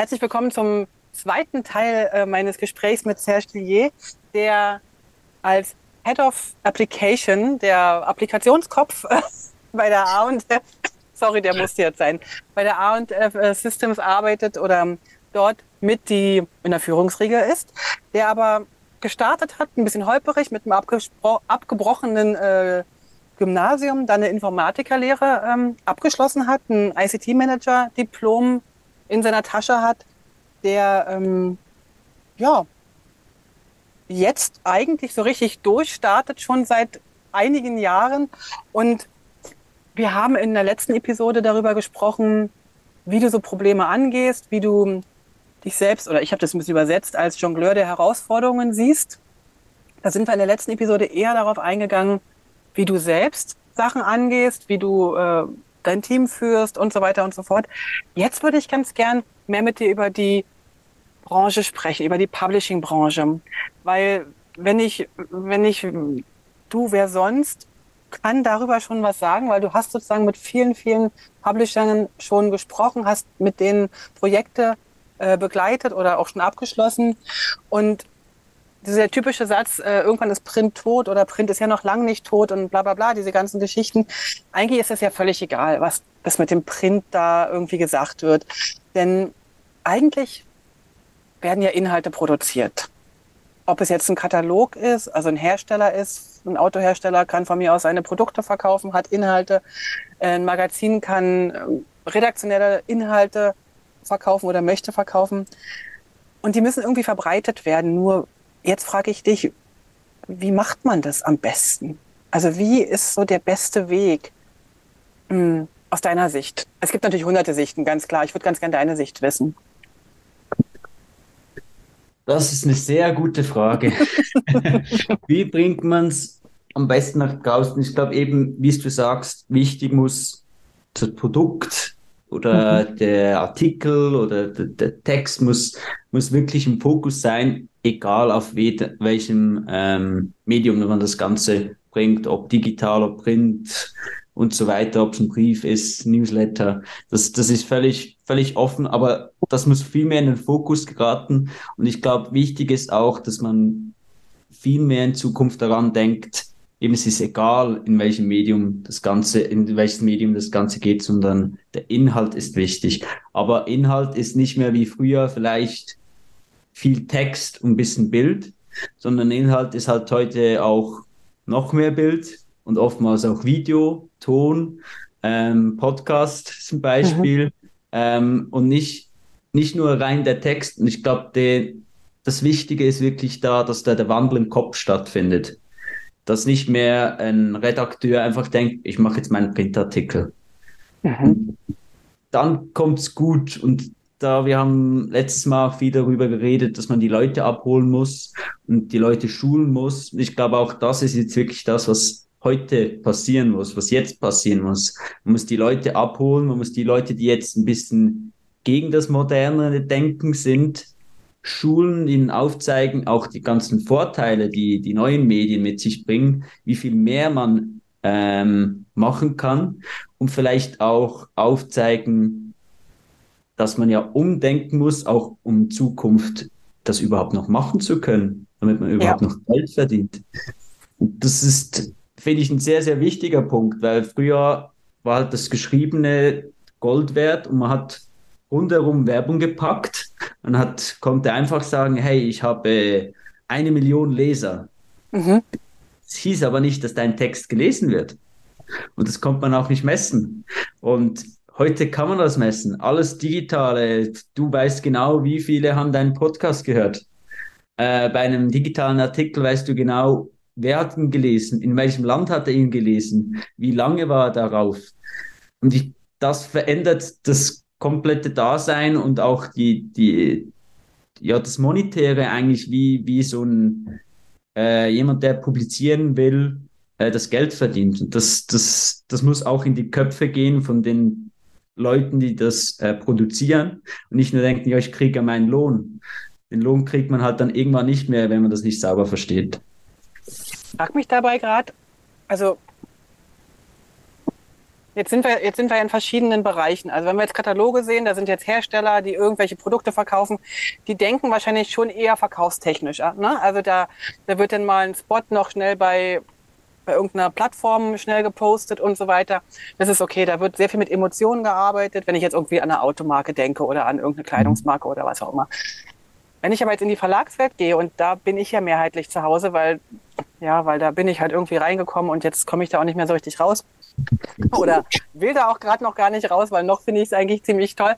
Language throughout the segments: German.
Herzlich willkommen zum zweiten Teil äh, meines Gesprächs mit Serge Tillier, der als Head of Application, der Applikationskopf bei der A&F, sorry, der musste jetzt sein, bei der A&F äh, Systems arbeitet oder dort mit die in der Führungsriege ist, der aber gestartet hat, ein bisschen holperig, mit einem abgebrochenen äh, Gymnasium, dann eine Informatikerlehre ähm, abgeschlossen hat, ein ICT-Manager-Diplom in seiner Tasche hat, der ähm, ja jetzt eigentlich so richtig durchstartet, schon seit einigen Jahren. Und wir haben in der letzten Episode darüber gesprochen, wie du so Probleme angehst, wie du dich selbst, oder ich habe das ein bisschen übersetzt, als Jongleur der Herausforderungen siehst. Da sind wir in der letzten Episode eher darauf eingegangen, wie du selbst Sachen angehst, wie du äh, dein Team führst und so weiter und so fort. Jetzt würde ich ganz gern mehr mit dir über die Branche sprechen, über die Publishing-Branche. Weil wenn ich, wenn ich, du, wer sonst, kann darüber schon was sagen, weil du hast sozusagen mit vielen, vielen Publishern schon gesprochen, hast mit denen Projekte äh, begleitet oder auch schon abgeschlossen. Und dieser typische Satz, äh, irgendwann ist Print tot oder Print ist ja noch lang nicht tot und bla bla bla, diese ganzen Geschichten. Eigentlich ist es ja völlig egal, was, was mit dem Print da irgendwie gesagt wird. Denn eigentlich werden ja Inhalte produziert. Ob es jetzt ein Katalog ist, also ein Hersteller ist, ein Autohersteller kann von mir aus seine Produkte verkaufen, hat Inhalte, ein Magazin kann ähm, redaktionelle Inhalte verkaufen oder möchte verkaufen. Und die müssen irgendwie verbreitet werden. Nur Jetzt frage ich dich, wie macht man das am besten? Also wie ist so der beste Weg mh, hm, aus deiner Sicht? Es gibt natürlich hunderte Sichten, ganz klar. Ich würde ganz gerne deine Sicht wissen. Das ist eine sehr gute Frage. wie bringt man es am besten nach draußen? Ich glaube eben, wie du sagst, wichtig muss das Produkt oder mhm. der Artikel oder der, der, Text muss, muss wirklich im Fokus sein, egal auf welchem ähm, Medium man das Ganze bringt, ob digital, ob Print und so weiter, ob es ein Brief ist, Newsletter. Das, das ist völlig, völlig offen, aber das muss viel mehr in den Fokus geraten. Und ich glaube, wichtig ist auch, dass man viel mehr in Zukunft daran denkt, eben es ist egal, in welchem Medium das Ganze, in welches Medium das Ganze geht, sondern der Inhalt ist wichtig. Aber Inhalt ist nicht mehr wie früher vielleicht viel Text und ein bisschen Bild, sondern Inhalt ist halt heute auch noch mehr Bild und oftmals auch Video, Ton, ähm, Podcast zum Beispiel mhm. ähm, und nicht, nicht nur rein der Text. Und ich glaube, das Wichtige ist wirklich da, dass da der Wandel im Kopf stattfindet dass nicht mehr ein Redakteur einfach denkt, ich mache jetzt meinen Printartikel. Mhm. Dann es gut und da wir haben letztes Mal auch viel darüber geredet, dass man die Leute abholen muss und die Leute schulen muss. Ich glaube auch das ist jetzt wirklich das, was heute passieren muss, was jetzt passieren muss. Man muss die Leute abholen, man muss die Leute, die jetzt ein bisschen gegen das moderne Denken sind, Schulen ihnen aufzeigen, auch die ganzen Vorteile, die die neuen Medien mit sich bringen, wie viel mehr man ähm, machen kann und vielleicht auch aufzeigen, dass man ja umdenken muss, auch um Zukunft das überhaupt noch machen zu können, damit man überhaupt ja. noch Geld verdient. Und das ist, finde ich, ein sehr, sehr wichtiger Punkt, weil früher war halt das Geschriebene Gold wert und man hat rundherum Werbung gepackt. Man hat, konnte einfach sagen, hey, ich habe eine Million Leser. Mhm. Es hieß aber nicht, dass dein Text gelesen wird. Und das konnte man auch nicht messen. Und heute kann man das messen. Alles Digitale. Du weißt genau, wie viele haben deinen Podcast gehört. Äh, bei einem digitalen Artikel weißt du genau, wer hat ihn gelesen, in welchem Land hat er ihn gelesen, wie lange war er darauf. Und ich, das verändert das komplette Dasein und auch die, die, ja, das Monetäre eigentlich wie, wie so ein, äh, jemand, der publizieren will, äh, das Geld verdient. Und das, das, das muss auch in die Köpfe gehen von den Leuten, die das äh, produzieren und nicht nur denken, ja, ich kriege ja meinen Lohn. Den Lohn kriegt man halt dann irgendwann nicht mehr, wenn man das nicht sauber versteht. Ich frag mich dabei gerade, also Jetzt sind wir, jetzt sind wir in verschiedenen Bereichen. Also wenn wir jetzt Kataloge sehen, da sind jetzt Hersteller, die irgendwelche Produkte verkaufen, die denken wahrscheinlich schon eher verkaufstechnisch. Ne? Also da, da wird dann mal ein Spot noch schnell bei, bei irgendeiner Plattform schnell gepostet und so weiter. Das ist okay, da wird sehr viel mit Emotionen gearbeitet, wenn ich jetzt irgendwie an eine Automarke denke oder an irgendeine Kleidungsmarke oder was auch immer. Wenn ich aber jetzt in die Verlagswelt gehe und da bin ich ja mehrheitlich zu Hause, weil ja, weil da bin ich halt irgendwie reingekommen und jetzt komme ich da auch nicht mehr so richtig raus oder will da auch gerade noch gar nicht raus, weil noch finde ich es eigentlich ziemlich toll.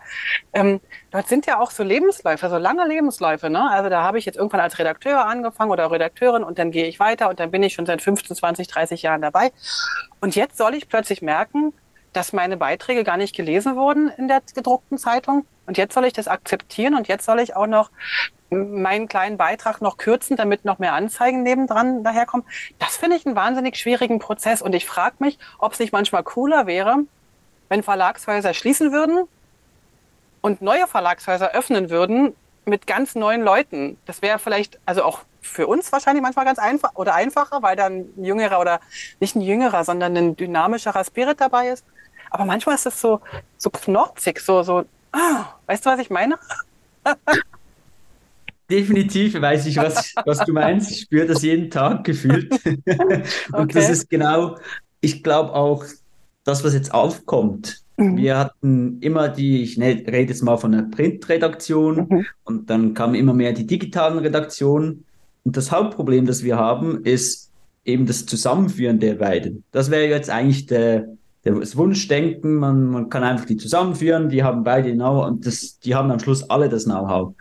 Ähm, dort sind ja auch so Lebensläufe, so lange Lebensläufe. Ne? Also da habe ich jetzt irgendwann als Redakteur angefangen oder Redakteurin und dann gehe ich weiter und dann bin ich schon seit 15, 20, 30 Jahren dabei. Und jetzt soll ich plötzlich merken, dass meine Beiträge gar nicht gelesen wurden in der gedruckten Zeitung. Und jetzt soll ich das akzeptieren und jetzt soll ich auch noch meinen kleinen Beitrag noch kürzen, damit noch mehr Anzeigen nebendran daherkommen. Das finde ich einen wahnsinnig schwierigen Prozess. Und ich frage mich, ob es nicht manchmal cooler wäre, wenn Verlagshäuser schließen würden und neue Verlagshäuser öffnen würden mit ganz neuen Leuten. Das wäre vielleicht, also auch für uns wahrscheinlich manchmal ganz einfach oder einfacher, weil dann ein jüngerer oder nicht ein jüngerer, sondern ein dynamischerer Spirit dabei ist. Aber manchmal ist es so, so knorzig, so, so, ah, weißt du, was ich meine? Definitiv weiß ich, was, was du meinst. Ich spüre das jeden Tag gefühlt. Und okay. das ist genau, ich glaube auch, das, was jetzt aufkommt. Mhm. Wir hatten immer die, ich ne, rede jetzt mal von der Printredaktion mhm. und dann kamen immer mehr die digitalen Redaktionen. Und das Hauptproblem, das wir haben, ist eben das Zusammenführen der beiden. Das wäre jetzt eigentlich der, das Wunschdenken, man, man kann einfach die zusammenführen, die haben beide Know-how und das, die haben am Schluss alle das Know-how.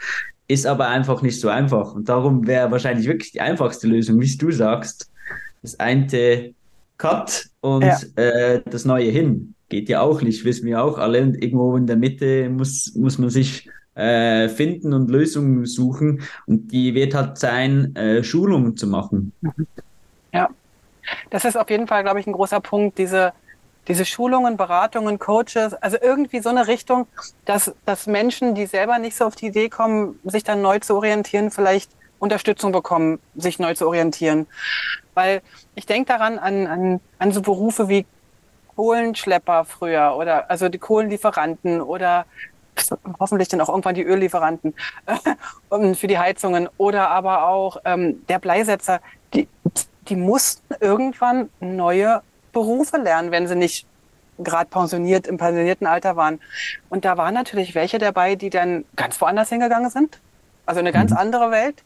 Ist aber einfach nicht so einfach. Und darum wäre wahrscheinlich wirklich die einfachste Lösung, wie du sagst, das eine Cut und ja. äh, das neue hin. Geht ja auch nicht, wissen wir auch alle. Und irgendwo in der Mitte muss, muss man sich äh, finden und Lösungen suchen. Und die wird halt sein, äh, Schulungen zu machen. Ja, das ist auf jeden Fall, glaube ich, ein großer Punkt, diese diese Schulungen, Beratungen, Coaches, also irgendwie so eine Richtung, dass, dass Menschen, die selber nicht so auf die Idee kommen, sich dann neu zu orientieren, vielleicht Unterstützung bekommen, sich neu zu orientieren. Weil ich denke daran an, an, an so Berufe wie Kohlenschlepper früher oder also die Kohlenlieferanten oder hoffentlich dann auch irgendwann die Öllieferanten für die Heizungen oder aber auch ähm, der Bleisetzer, die, die mussten irgendwann neue Berufe lernen, wenn sie nicht gerade pensioniert, im pensionierten Alter waren. Und da waren natürlich welche dabei, die dann ganz woanders hingegangen sind. Also eine ganz mhm. andere Welt.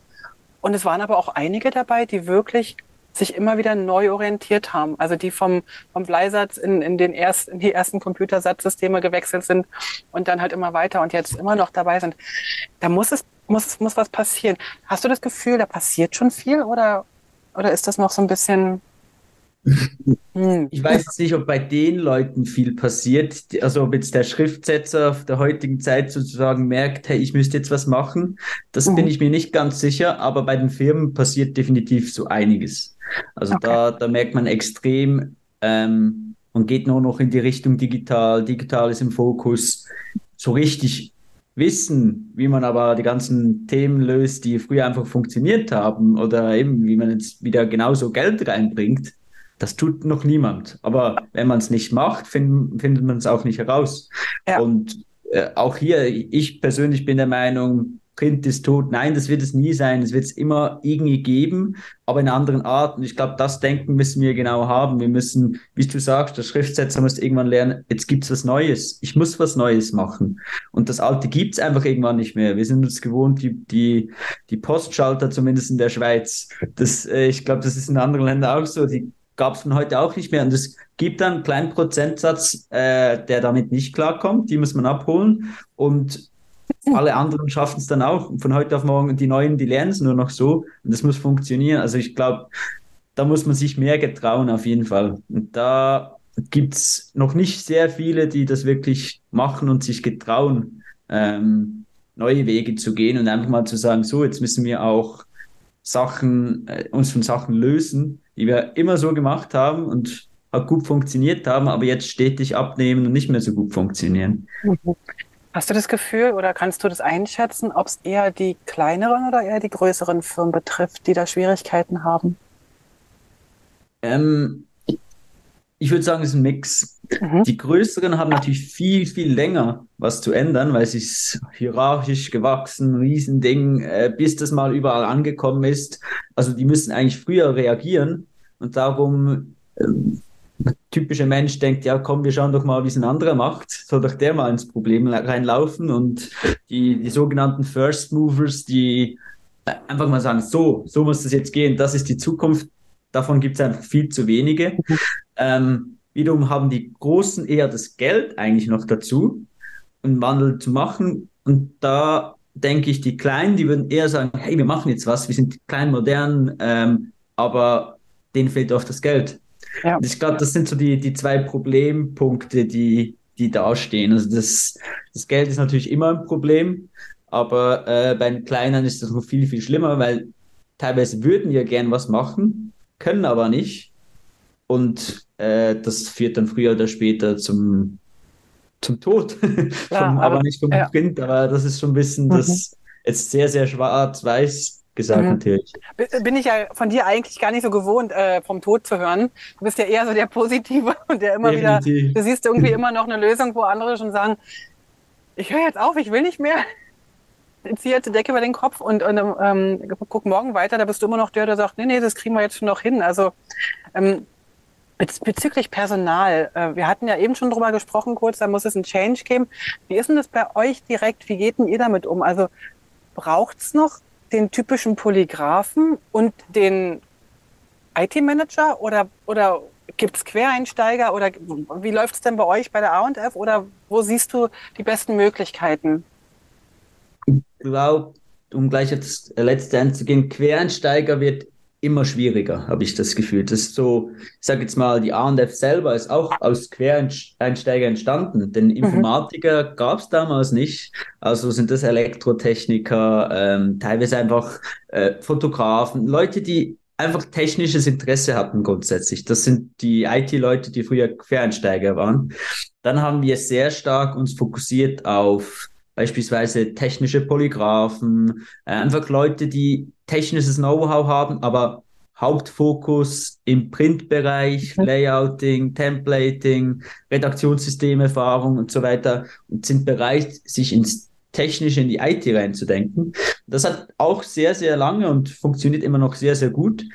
Und es waren aber auch einige dabei, die wirklich sich immer wieder neu orientiert haben. Also die vom, vom Bleisatz in, in, den erst, in die ersten Computersatzsysteme gewechselt sind und dann halt immer weiter und jetzt immer noch dabei sind. Da muss es, muss, muss was passieren. Hast du das Gefühl, da passiert schon viel oder, oder ist das noch so ein bisschen. Ich weiß jetzt nicht, ob bei den Leuten viel passiert. Also ob jetzt der Schriftsetzer auf der heutigen Zeit sozusagen merkt, hey, ich müsste jetzt was machen. Das mhm. bin ich mir nicht ganz sicher, aber bei den Firmen passiert definitiv so einiges. Also okay. da, da merkt man extrem, ähm, man geht nur noch in die Richtung digital, digital ist im Fokus. So richtig wissen, wie man aber die ganzen Themen löst, die früher einfach funktioniert haben oder eben wie man jetzt wieder genauso Geld reinbringt das tut noch niemand. Aber wenn man es nicht macht, find, findet man es auch nicht heraus. Ja. Und äh, auch hier, ich persönlich bin der Meinung, Print ist tot. Nein, das wird es nie sein. Es wird es immer irgendwie geben, aber in anderen Arten. Ich glaube, das Denken müssen wir genau haben. Wir müssen, wie du sagst, der Schriftsetzer muss irgendwann lernen, jetzt gibt's was Neues. Ich muss was Neues machen. Und das Alte gibt's einfach irgendwann nicht mehr. Wir sind uns gewohnt, die, die, die Postschalter, zumindest in der Schweiz. Das, äh, ich glaube, das ist in anderen Ländern auch so. Die gab es von heute auch nicht mehr. Und es gibt dann einen kleinen Prozentsatz, äh, der damit nicht klarkommt. Die muss man abholen. Und alle anderen schaffen es dann auch. Von heute auf morgen, die Neuen, die lernen es nur noch so. Und das muss funktionieren. Also ich glaube, da muss man sich mehr getrauen, auf jeden Fall. Und da gibt es noch nicht sehr viele, die das wirklich machen und sich getrauen, ähm, neue Wege zu gehen und einfach mal zu sagen, so, jetzt müssen wir auch Sachen, äh, uns von Sachen lösen, die wir immer so gemacht haben und auch gut funktioniert haben, aber jetzt stetig abnehmen und nicht mehr so gut funktionieren. Hast du das Gefühl oder kannst du das einschätzen, ob es eher die kleineren oder eher die größeren Firmen betrifft, die da Schwierigkeiten haben? Ähm, ich würde sagen, es ist ein Mix. Mhm. Die größeren haben natürlich viel, viel länger was zu ändern, weil sie ist hierarchisch gewachsen, Riesending, äh, bis das mal überall angekommen ist. Also die müssen eigentlich früher reagieren und darum ähm, typische Mensch denkt, ja komm, wir schauen doch mal, wie es ein anderer macht, soll doch der mal ins Problem reinlaufen und die, die sogenannten First Movers, die einfach mal sagen, so, so muss das jetzt gehen, das ist die Zukunft, davon gibt es einfach viel zu wenige. Mhm. Ähm, wiederum haben die Großen eher das Geld eigentlich noch dazu, einen Wandel zu machen. Und da denke ich, die Kleinen, die würden eher sagen, hey, wir machen jetzt was, wir sind klein, modern, ähm, aber denen fehlt oft das Geld. Ja. Ich glaube, das sind so die, die zwei Problempunkte, die, die dastehen. Also das, das Geld ist natürlich immer ein Problem, aber äh, bei den Kleinen ist das noch viel, viel schlimmer, weil teilweise würden ja gern was machen, können aber nicht. Und äh, das führt dann früher oder später zum, zum Tod. Ja, vom, aber, aber, nicht vom ja. Kind, aber das ist schon ein bisschen mhm. das jetzt sehr, sehr schwarz-weiß gesagt mhm. natürlich. Bin ich ja von dir eigentlich gar nicht so gewohnt, äh, vom Tod zu hören. Du bist ja eher so der Positive und der immer Definitiv. wieder, du siehst irgendwie immer noch eine Lösung, wo andere schon sagen, ich höre jetzt auf, ich will nicht mehr. Die Decke über den Kopf und, und ähm, guck morgen weiter, da bist du immer noch der, der sagt, nee, nee, das kriegen wir jetzt schon noch hin. Also ähm, Bezüglich Personal, äh, wir hatten ja eben schon drüber gesprochen kurz, da muss es einen Change geben. Wie ist denn das bei euch direkt? Wie geht denn ihr damit um? Also braucht's noch den typischen Polygraphen und den IT-Manager oder, oder gibt's Quereinsteiger oder wie läuft's denn bei euch bei der A&F oder wo siehst du die besten Möglichkeiten? Glaube, um gleich jetzt letzte einzugehen, Quereinsteiger wird immer schwieriger, habe ich das Gefühl. Das ist so, ich sage jetzt mal, die A&F selber ist auch aus Quereinsteiger entstanden. Denn mhm. Informatiker mhm. gab es damals nicht. Also sind das Elektrotechniker, ähm, teilweise einfach äh, Fotografen, Leute, die einfach technisches Interesse hatten grundsätzlich. Das sind die IT-Leute, die früher Quereinsteiger waren. Dann haben wir sehr stark uns fokussiert auf beispielsweise technische Polygraphen, äh, einfach Leute, die technisches Know-how haben, aber Hauptfokus im Printbereich, mhm. Layouting, Templating, Redaktionssystemerfahrung und so weiter und sind bereit, sich ins Technische, in die IT reinzudenken. Das hat auch sehr, sehr lange und funktioniert immer noch sehr, sehr gut.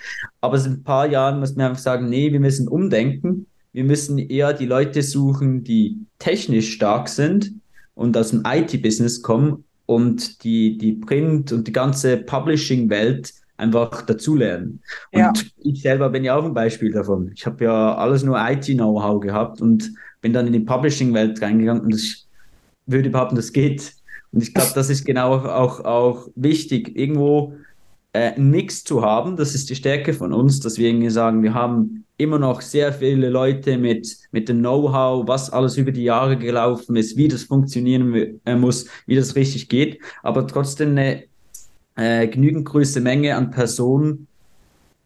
Aber in ein paar Jahren muss man einfach sagen, nee, wir müssen umdenken. Wir müssen eher die Leute suchen, die technisch stark sind und aus dem IT-Business kommen und die, die Print- und die ganze Publishing-Welt einfach dazulernen. Und ja. ich selber bin ja auch ein Beispiel davon. Ich habe ja alles nur IT-Know-how gehabt und bin dann in die Publishing-Welt reingegangen und ich würde behaupten, das geht. Und ich glaube, das ist genau auch, auch wichtig, irgendwo äh, Mix zu haben. Das ist die Stärke von uns, dass wir irgendwie sagen, wir haben immer noch sehr viele Leute mit, mit dem Know-how, was alles über die Jahre gelaufen ist, wie das funktionieren äh, muss, wie das richtig geht, aber trotzdem eine äh, genügend größere Menge an Personen,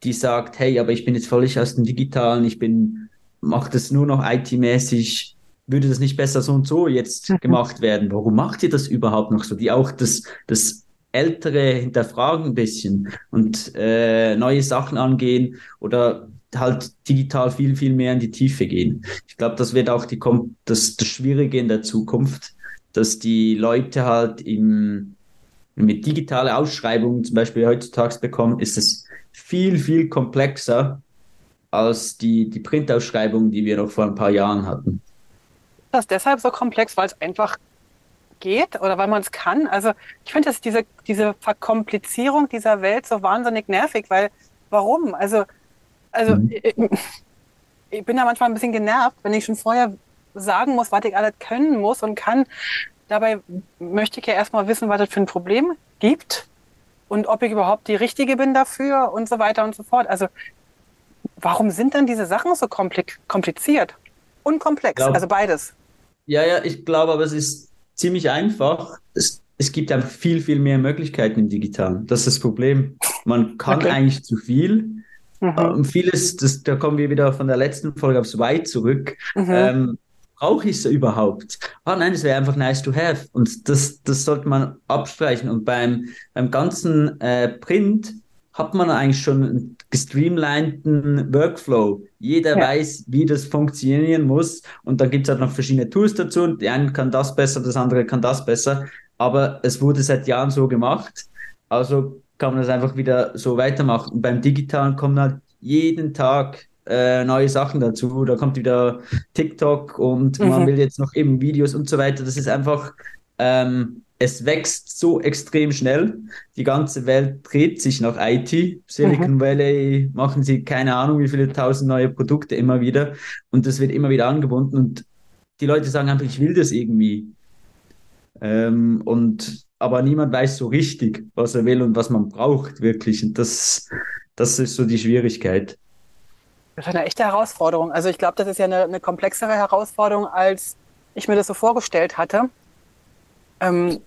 die sagt, hey, aber ich bin jetzt völlig aus dem Digitalen, ich bin, mache das nur noch IT-mäßig, würde das nicht besser so und so jetzt mhm. gemacht werden? Warum macht ihr das überhaupt noch so? Die auch das, das Ältere hinterfragen ein bisschen und äh, neue Sachen angehen oder halt digital viel, viel mehr in die Tiefe gehen. Ich glaube, das wird auch die, das, das Schwierige in der Zukunft, dass die Leute halt im, mit digitale Ausschreibungen zum Beispiel heutzutage bekommen, ist es viel, viel komplexer als die, die Printausschreibungen, die wir noch vor ein paar Jahren hatten. Das ist deshalb so komplex, weil es einfach geht oder weil man es kann. Also ich finde, dass diese, diese Verkomplizierung dieser Welt so wahnsinnig nervig, weil warum? Also also mhm. ich, ich, bin da manchmal ein bisschen genervt, wenn ich schon vorher sagen muss, was ich alles können muss und kann. Dabei möchte ich ja erstmal wissen, was es für ein Problem gibt und ob ich überhaupt die Richtige bin dafür und so weiter und so fort. Also warum sind denn diese Sachen so kompliziert und komplex? Also beides. Ja, ja, ich glaube, aber es ist ziemlich einfach. Es, es gibt einfach viel, viel mehr Möglichkeiten im Digitalen. Das ist das Problem. Man kann okay. eigentlich zu viel Mhm. Ähm, vieles, das, da kommen wir wieder von der letzten Folge aufs Why zurück. Mhm. Ähm, brauche ich es überhaupt? Ah nein, es wäre einfach nice to have. Und das, das sollte man abstreichen. Und beim, beim ganzen äh, Print hat man eigentlich schon gestreamlinten Workflow. Jeder ja. weiß, wie das funktionieren muss. Und dann gibt es halt noch verschiedene Tools dazu. Und die eine kann das besser, das andere kann das besser. Aber es wurde seit Jahren so gemacht. Also kann man das einfach wieder so weitermachen. Und beim Digitalen kommen halt jeden Tag äh, neue Sachen dazu. Da kommt wieder TikTok und mhm. man will jetzt noch eben Videos und so weiter. Das ist einfach, ähm, es wächst so extrem schnell. Die ganze Welt dreht sich nach IT. Silicon mhm. Valley machen sie keine Ahnung, wie viele tausend neue Produkte immer wieder. Und das wird immer wieder angebunden. Und die Leute sagen einfach, ich will das irgendwie. Ähm, und aber niemand weiß so richtig, was er will und was man braucht, wirklich. Und das, das ist so die Schwierigkeit. Das ist eine echte Herausforderung. Also ich glaube, das ist ja eine, eine, komplexere Herausforderung, als ich mir das so vorgestellt hatte. Ähm,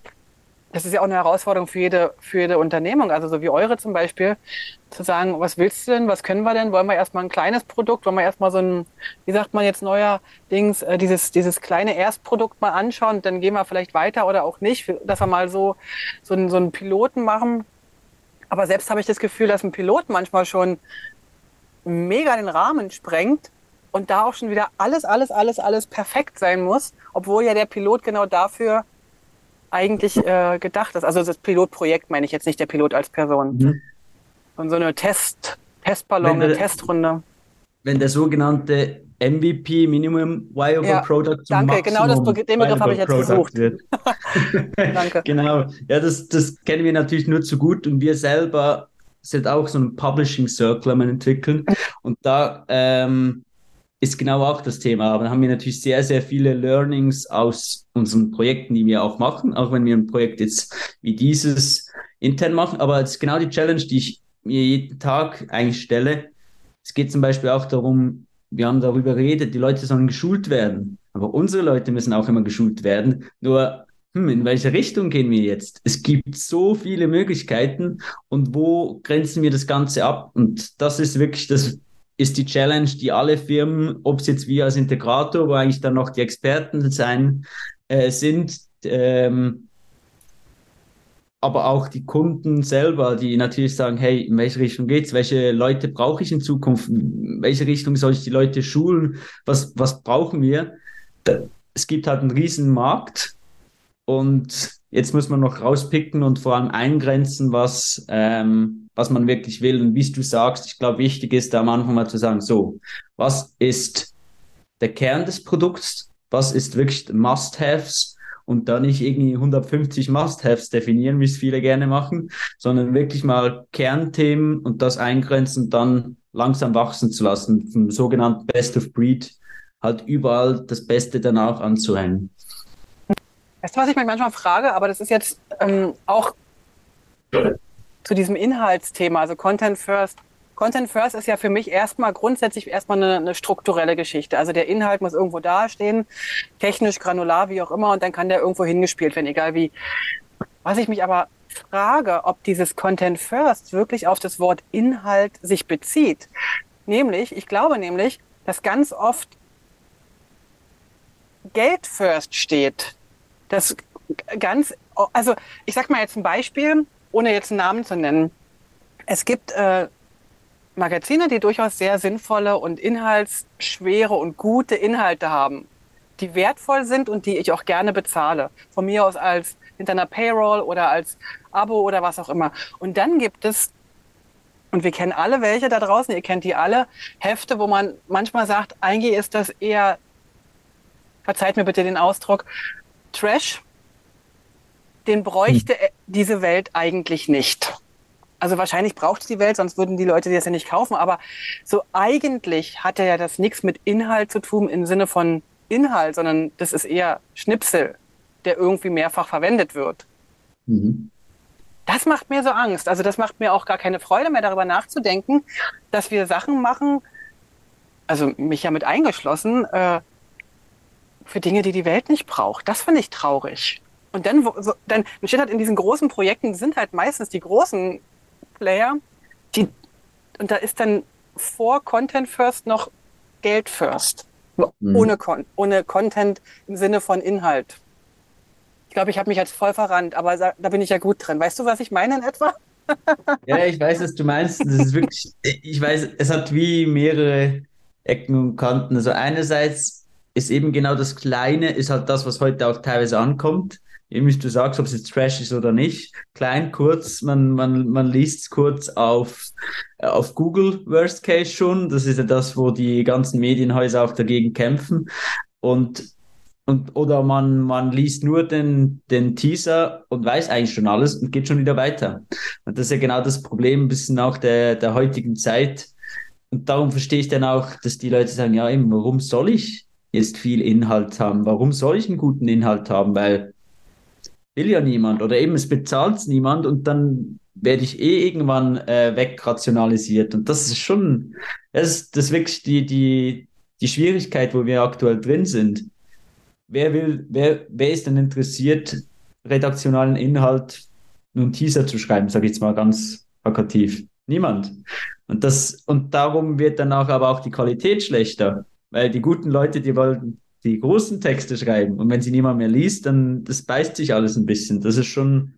das ist ja auch eine Herausforderung für jede, für jede Unternehmung, also so wie eure zum Beispiel, zu sagen, was willst du denn, was können wir denn? Wollen wir erstmal ein kleines Produkt, wollen wir erstmal so ein, wie sagt man jetzt neuerdings, äh, dieses, dieses kleine Erstprodukt mal anschauen, dann gehen wir vielleicht weiter oder auch nicht, dass wir mal so, so, einen, so einen Piloten machen. Aber selbst habe ich das Gefühl, dass ein Pilot manchmal schon mega den Rahmen sprengt und da auch schon wieder alles, alles, alles, alles perfekt sein muss, obwohl ja der Pilot genau dafür eigentlich äh, gedacht ist. Also das Pilotprojekt meine ich jetzt nicht der Pilot als Person. Mhm. Und so eine Test, Testballon, eine Testrunde. Wenn der sogenannte MVP, Minimum Viable ja, Product, zum danke, genau das, den Begriff habe ich jetzt gesucht. danke. Genau, ja, das, das kennen wir natürlich nur zu gut und wir selber sind auch so ein Publishing Circle am entwickeln und da ähm, ist genau auch das Thema. Aber da haben wir natürlich sehr, sehr viele Learnings aus unseren Projekten, die wir auch machen, auch wenn wir ein Projekt jetzt wie dieses intern machen. Aber es ist genau die Challenge, die ich mir jeden Tag eigentlich stelle. Es geht zum Beispiel auch darum, wir haben darüber geredet, die Leute sollen geschult werden. Aber unsere Leute müssen auch immer geschult werden. Nur, hm, in welche Richtung gehen wir jetzt? Es gibt so viele Möglichkeiten und wo grenzen wir das Ganze ab? Und das ist wirklich das ist die Challenge, die alle Firmen, ob es jetzt wir als Integrator, wo eigentlich dann noch die Experten sein, äh, sind, ähm, aber auch die Kunden selber, die natürlich sagen, hey, in welche Richtung geht's? Welche Leute brauche ich in Zukunft? In welche Richtung soll ich die Leute schulen? Was, was brauchen wir? Da, es gibt halt einen riesen Markt und jetzt muss man noch rauspicken und vor allem eingrenzen, was, ähm, was man wirklich will. Und wie du sagst, ich glaube, wichtig ist da am Anfang mal zu sagen, so, was ist der Kern des Produkts? Was ist wirklich Must-Haves? Und da nicht irgendwie 150 Must-Haves definieren, wie es viele gerne machen, sondern wirklich mal Kernthemen und das eingrenzen dann langsam wachsen zu lassen, vom sogenannten Best of Breed, halt überall das Beste danach anzuhängen. Weißt du, was ich mich manchmal frage, aber das ist jetzt ähm, auch zu diesem Inhaltsthema, also Content First. Content First ist ja für mich erstmal grundsätzlich erstmal eine, eine strukturelle Geschichte. Also der Inhalt muss irgendwo dastehen, technisch, granular, wie auch immer, und dann kann der irgendwo hingespielt werden, egal wie. Was ich mich aber frage, ob dieses Content First wirklich auf das Wort Inhalt sich bezieht. Nämlich, ich glaube nämlich, dass ganz oft Geld First steht. Das ganz, also ich sag mal jetzt ein Beispiel ohne jetzt einen Namen zu nennen. Es gibt äh, Magazine, die durchaus sehr sinnvolle und inhaltsschwere und gute Inhalte haben, die wertvoll sind und die ich auch gerne bezahle. Von mir aus als hinter einer Payroll oder als Abo oder was auch immer. Und dann gibt es, und wir kennen alle welche da draußen, ihr kennt die alle, Hefte, wo man manchmal sagt, eigentlich ist das eher, verzeiht mir bitte den Ausdruck, Trash, den bräuchte hm. diese Welt eigentlich nicht. Also wahrscheinlich braucht es die Welt, sonst würden die Leute das ja nicht kaufen. Aber so eigentlich hat ja das nichts mit Inhalt zu tun im Sinne von Inhalt, sondern das ist eher Schnipsel, der irgendwie mehrfach verwendet wird. Mhm. Das macht mir so Angst. Also das macht mir auch gar keine Freude mehr darüber nachzudenken, dass wir Sachen machen, also mich ja mit eingeschlossen, äh, für Dinge, die die Welt nicht braucht. Das finde ich traurig. Und dann, so, dann steht halt in diesen großen Projekten sind halt meistens die großen Player, die, und da ist dann vor Content First noch Geld First. Mhm. Ohne, ohne Content im Sinne von Inhalt. Ich glaube, ich habe mich jetzt voll verrannt, aber da, da bin ich ja gut drin. Weißt du, was ich meine in etwa? ja, ich weiß, was du meinst. Das ist wirklich, ich weiß, es hat wie mehrere Ecken und Kanten. Also einerseits ist eben genau das Kleine, ist halt das, was heute auch teilweise ankommt. Eben wie du sagst, ob es jetzt Trash ist oder nicht. Klein, kurz, man, man, man liest es kurz auf, auf Google Worst Case schon. Das ist ja das, wo die ganzen Medienhäuser auch dagegen kämpfen. Und und, oder man, man liest nur den, den Teaser und weiß eigentlich schon alles und geht schon wieder weiter. Und das ist ja genau das Problem ein bisschen auch der, der heutigen Zeit. Und darum verstehe ich dann auch, dass die Leute sagen, ja, eben, warum soll ich jetzt viel Inhalt haben? Warum soll ich einen guten Inhalt haben? Weil will ja niemand oder eben es bezahlt niemand und dann werde ich eh irgendwann äh, wegrationalisiert. Und das ist schon, das ist, das ist wirklich die, die, die Schwierigkeit, wo wir aktuell drin sind wer will, wer, wer ist denn interessiert, redaktionalen Inhalt einen Teaser zu schreiben, sage ich jetzt mal ganz plakativ. Niemand. Und das, und darum wird dann auch aber auch die Qualität schlechter. Weil die guten Leute, die wollen die großen Texte schreiben. Und wenn sie niemand mehr liest, dann das beißt sich alles ein bisschen. Das ist schon,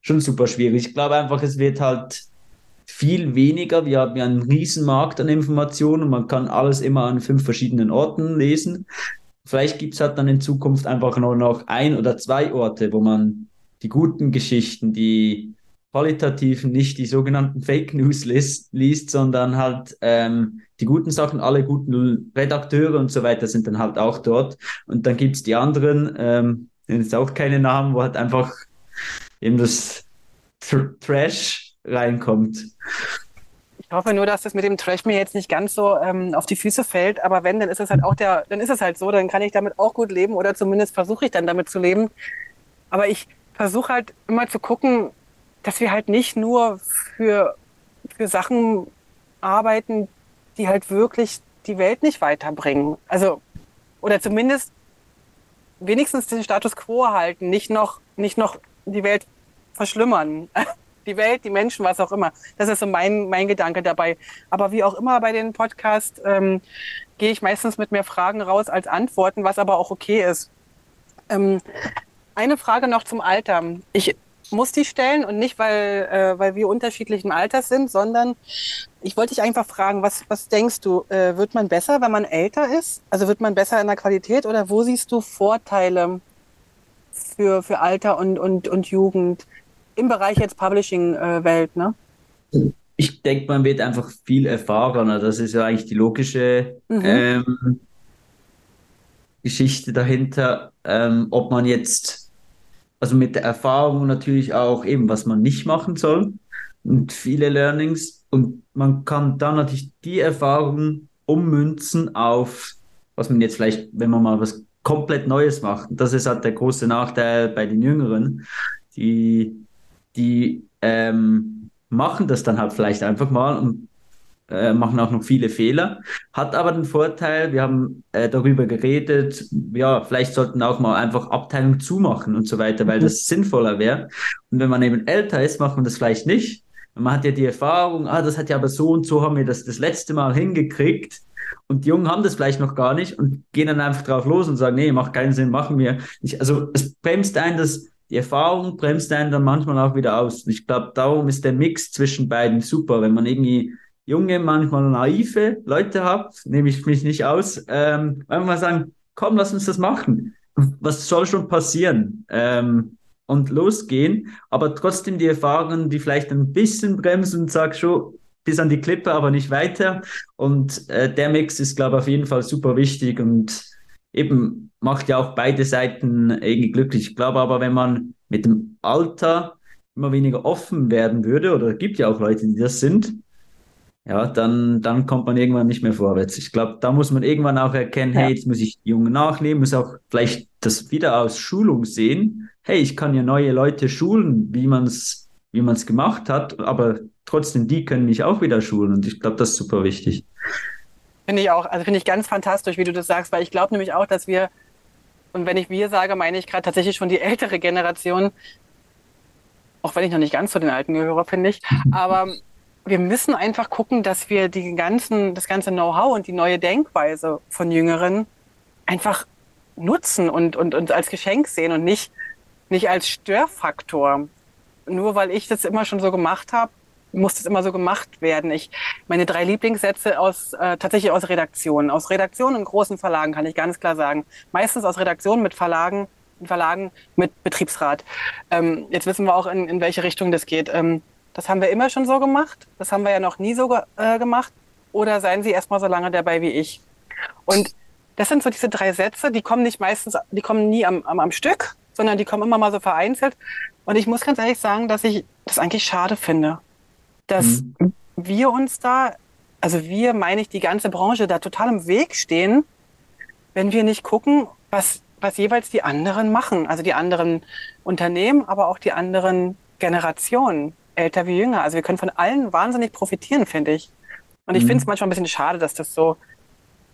schon super schwierig. Ich glaube einfach, es wird halt viel weniger. Wir haben ja einen Riesenmarkt an Informationen. Man kann alles immer an fünf verschiedenen Orten lesen. Vielleicht gibt es halt dann in Zukunft einfach nur noch ein oder zwei Orte, wo man die guten Geschichten, die qualitativen, nicht die sogenannten Fake News liest, liest sondern halt ähm, die guten Sachen, alle guten Redakteure und so weiter sind dann halt auch dort. Und dann gibt es die anderen, ähm, jetzt auch keine Namen, wo halt einfach eben das Tr Trash reinkommt. Ich hoffe nur, dass das mit dem Trash mir jetzt nicht ganz so ähm, auf die Füße fällt. Aber wenn, dann ist es halt auch der, dann ist es halt so, dann kann ich damit auch gut leben oder zumindest versuche ich dann damit zu leben. Aber ich versuche halt immer zu gucken, dass wir halt nicht nur für, für Sachen arbeiten, die halt wirklich die Welt nicht weiterbringen. Also, oder zumindest wenigstens den Status quo halten, nicht noch, nicht noch die Welt verschlimmern die Welt, die Menschen, was auch immer. Das ist so mein, mein Gedanke dabei. Aber wie auch immer bei den Podcasts ähm, gehe ich meistens mit mehr Fragen raus als Antworten, was aber auch okay ist. Ähm, eine Frage noch zum Alter. Ich muss die stellen und nicht, weil, äh, weil wir unterschiedlichen Alters sind, sondern ich wollte dich einfach fragen, was, was denkst du, äh, wird man besser, wenn man älter ist? Also wird man besser in der Qualität oder wo siehst du Vorteile für, für Alter und, und, und Jugend? im Bereich jetzt Publishing-Welt, ne? Ich denke, man wird einfach viel erfahrener. Das ist ja eigentlich die logische mhm. ähm, Geschichte dahinter. Ähm, ob man jetzt, also mit der Erfahrung natürlich auch eben, was man nicht machen soll und viele Learnings. Und man kann dann natürlich die Erfahrung ummünzen auf, was man jetzt vielleicht, wenn man mal was komplett Neues macht. Das ist halt der große Nachteil bei den Jüngeren, die die ähm, machen das dann halt vielleicht einfach mal und äh, machen auch noch viele Fehler. Hat aber den Vorteil, wir haben äh, darüber geredet, ja, vielleicht sollten auch mal einfach Abteilungen zumachen und so weiter, weil mhm. das sinnvoller wäre. Und wenn man eben älter ist, macht man das vielleicht nicht. man hat ja die Erfahrung, ah, das hat ja aber so und so haben wir das das letzte Mal hingekriegt. Und die Jungen haben das vielleicht noch gar nicht und gehen dann einfach drauf los und sagen, nee, macht keinen Sinn, machen wir nicht. Also es bremst ein, dass die Erfahrung bremst einen dann manchmal auch wieder aus. Ich glaube, darum ist der Mix zwischen beiden super. Wenn man irgendwie junge, manchmal naive Leute hat, nehme ich mich nicht aus, ähm, einfach sagen, komm, lass uns das machen. Was soll schon passieren? Ähm, und losgehen, aber trotzdem die Erfahrungen, die vielleicht ein bisschen bremsen und sag schon bis an die Klippe, aber nicht weiter. Und äh, der Mix ist, glaube ich, auf jeden Fall super wichtig und eben macht ja auch beide Seiten irgendwie glücklich. Ich glaube aber, wenn man mit dem Alter immer weniger offen werden würde, oder gibt ja auch Leute, die das sind, ja, dann, dann kommt man irgendwann nicht mehr vorwärts. Ich glaube, da muss man irgendwann auch erkennen, ja. hey, jetzt muss ich die Jungen nachnehmen, muss auch vielleicht das wieder aus Schulung sehen. Hey, ich kann ja neue Leute schulen, wie man es wie man's gemacht hat, aber trotzdem, die können mich auch wieder schulen und ich glaube, das ist super wichtig. Finde ich auch, also finde ich ganz fantastisch, wie du das sagst, weil ich glaube nämlich auch, dass wir, und wenn ich wir sage, meine ich gerade tatsächlich schon die ältere Generation, auch wenn ich noch nicht ganz zu den Alten gehöre, finde ich, aber wir müssen einfach gucken, dass wir die ganzen, das ganze Know-how und die neue Denkweise von Jüngeren einfach nutzen und, und, und als Geschenk sehen und nicht, nicht als Störfaktor. nur weil ich das immer schon so gemacht habe, muss das immer so gemacht werden. Ich, meine drei Lieblingssätze aus, äh, tatsächlich aus Redaktionen. Aus Redaktionen und großen Verlagen kann ich ganz klar sagen. Meistens aus Redaktionen mit Verlagen, Verlagen mit Betriebsrat. Ähm, jetzt wissen wir auch, in, in welche Richtung das geht. Ähm, das haben wir immer schon so gemacht. Das haben wir ja noch nie so ge äh, gemacht. Oder seien Sie erstmal so lange dabei wie ich. Und das sind so diese drei Sätze, die kommen nicht meistens, die kommen nie am, am, am Stück, sondern die kommen immer mal so vereinzelt. Und ich muss ganz ehrlich sagen, dass ich das eigentlich schade finde, dass mhm. wir uns da, also wir, meine ich, die ganze Branche da total im Weg stehen, wenn wir nicht gucken, was, was jeweils die anderen machen. Also die anderen Unternehmen, aber auch die anderen Generationen, älter wie jünger. Also wir können von allen wahnsinnig profitieren, finde ich. Und ich mhm. finde es manchmal ein bisschen schade, dass das so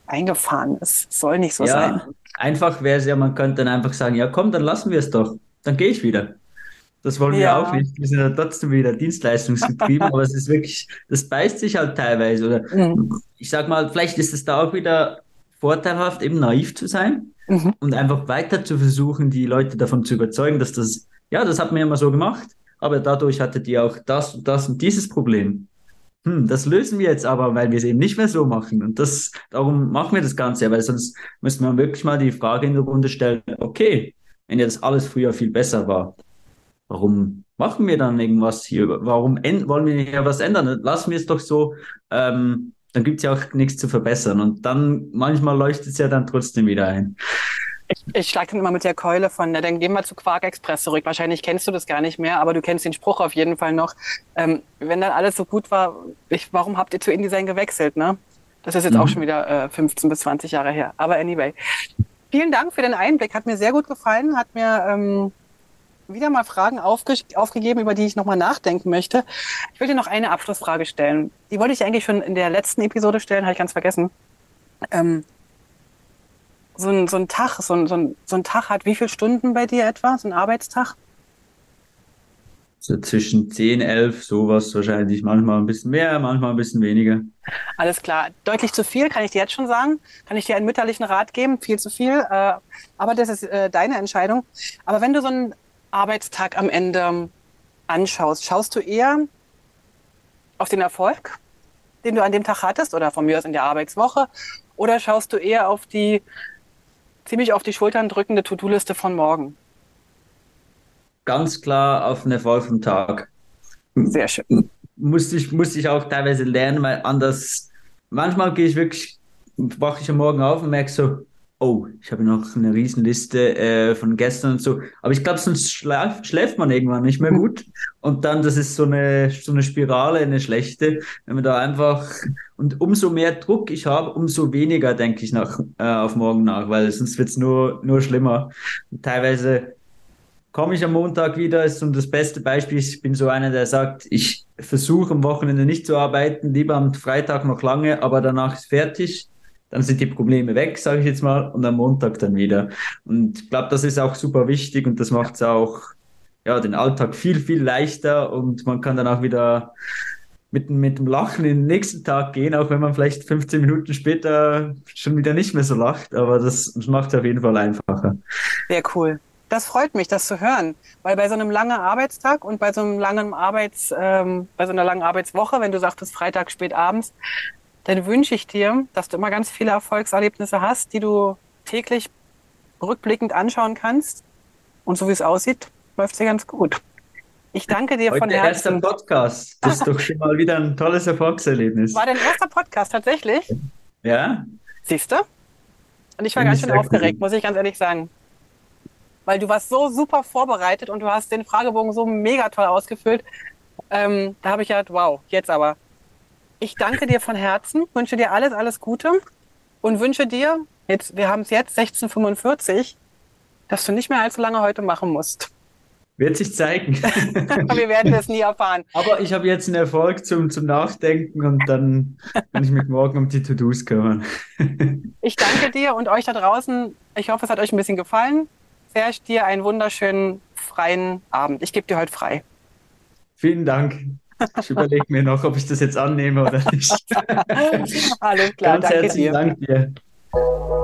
eingefahren ist. Soll nicht so ja, sein. Einfach wäre es ja, man könnte dann einfach sagen, ja komm, dann lassen wir es doch. Dann gehe ich wieder. Das wollen ja. wir auch nicht. Wir sind ja trotzdem wieder dienstleistungsgetrieben, aber es ist wirklich, das beißt sich halt teilweise. Oder mhm. ich sag mal, vielleicht ist es da auch wieder vorteilhaft, eben naiv zu sein mhm. und einfach weiter zu versuchen, die Leute davon zu überzeugen, dass das, ja, das hat man immer so gemacht, aber dadurch hattet ihr auch das und das und dieses Problem hm, das lösen wir jetzt aber, weil wir es eben nicht mehr so machen. Und das, darum machen wir das Ganze, weil sonst müsste man wirklich mal die Frage in der Runde stellen, okay, wenn jetzt alles früher viel besser war, warum machen wir dann irgendwas hier? Warum wollen wir hier was ändern? Lassen wir es doch so, ähm, dann gibt es ja auch nichts zu verbessern. Und dann manchmal leuchtet es ja dann trotzdem wieder ein. Ich, ich schlage dann immer mit der Keule von, na, dann gehen wir zu Quark Express zurück. Wahrscheinlich kennst du das gar nicht mehr, aber du kennst den Spruch auf jeden Fall noch. Ähm, wenn dann alles so gut war, ich, warum habt ihr zu InDesign gewechselt, ne? Das ist jetzt mhm. auch schon wieder äh, 15 bis 20 Jahre her. Aber anyway. Vielen Dank für den Einblick. Hat mir sehr gut gefallen. Hat mir ähm, wieder mal Fragen aufge aufgegeben, über die ich nochmal nachdenken möchte. Ich will dir noch eine Abschlussfrage stellen. Die wollte ich eigentlich schon in der letzten Episode stellen, habe ich ganz vergessen. Ähm, so ein, so ein Tag, so ein, so, ein, so ein Tag hat wie viele Stunden bei dir etwa, so ein Arbeitstag? So zwischen 10, 11, sowas wahrscheinlich. Manchmal ein bisschen mehr, manchmal ein bisschen weniger. Alles klar. Deutlich zu viel, kann ich dir jetzt schon sagen. Kann ich dir einen mütterlichen Rat geben? Viel zu viel. Äh, aber das ist äh, deine Entscheidung. Aber wenn du so einen Arbeitstag am Ende anschaust, schaust du eher auf den Erfolg, den du an dem Tag hattest oder von mir aus in der Arbeitswoche? Oder schaust du eher auf die ziemlich auf die Schultern drückende To-Do-Liste von morgen? Ganz klar auf eine Erfolg vom Tag. Sehr schön. Musste ich, musste ich auch teilweise lernen, weil anders, manchmal gehe ich wirklich, wache ich am Morgen auf und merke so, oh, ich habe noch eine Riesenliste äh, von gestern und so. Aber ich glaube, sonst schläft, schläft man irgendwann nicht mehr gut. Und dann, das ist so eine, so eine Spirale, eine schlechte, wenn man da einfach, und umso mehr Druck ich habe, umso weniger denke ich nach, äh, auf morgen nach, weil sonst wird's nur, nur schlimmer. Teilweise komme ich am Montag wieder, ist so das beste Beispiel. Ich bin so einer, der sagt, ich versuche am Wochenende nicht zu arbeiten, lieber am Freitag noch lange, aber danach ist fertig dann sind die Probleme weg, sage ich jetzt mal, und am Montag dann wieder. Und ich glaube, das ist auch super wichtig und das macht es auch ja, den Alltag viel, viel leichter und man kann dann auch wieder mit, mit dem Lachen in den nächsten Tag gehen, auch wenn man vielleicht 15 Minuten später schon wieder nicht mehr so lacht, aber das, das macht es auf jeden Fall einfacher. Sehr cool. Das freut mich, das zu hören, weil bei so einem langen Arbeitstag und bei so einem langen Arbeits, ähm, bei so einer langen Arbeitswoche, wenn du sagtest Freitag spät abends, dann wünsche ich dir, dass du immer ganz viele Erfolgserlebnisse hast, die du täglich rückblickend anschauen kannst. Und so wie es aussieht, läuft dir ganz gut. Ich danke dir Heute von Herzen. erster Podcast. Das ist doch schon mal wieder ein tolles Erfolgserlebnis. War dein erster Podcast tatsächlich? Ja. Siehst du? Und ich war Bin ganz schön aufgeregt, muss ich ganz ehrlich sagen. Weil du warst so super vorbereitet und du hast den Fragebogen so mega toll ausgefüllt. Ähm, da habe ich gedacht, wow, jetzt aber. Ich danke dir von Herzen, wünsche dir alles, alles Gute und wünsche dir, jetzt, wir haben es jetzt 1645, dass du nicht mehr allzu lange heute machen musst. Wird sich zeigen. wir werden es nie erfahren. Aber ich habe jetzt einen Erfolg zum, zum Nachdenken und dann kann ich mich morgen um die To-Dos kümmern. ich danke dir und euch da draußen. Ich hoffe, es hat euch ein bisschen gefallen. Serge, dir einen wunderschönen freien Abend. Ich gebe dir heute frei. Vielen Dank. Ich überlege mir noch, ob ich das jetzt annehme oder nicht. Alles klar, Ganz danke herzlichen dir. Dank dir.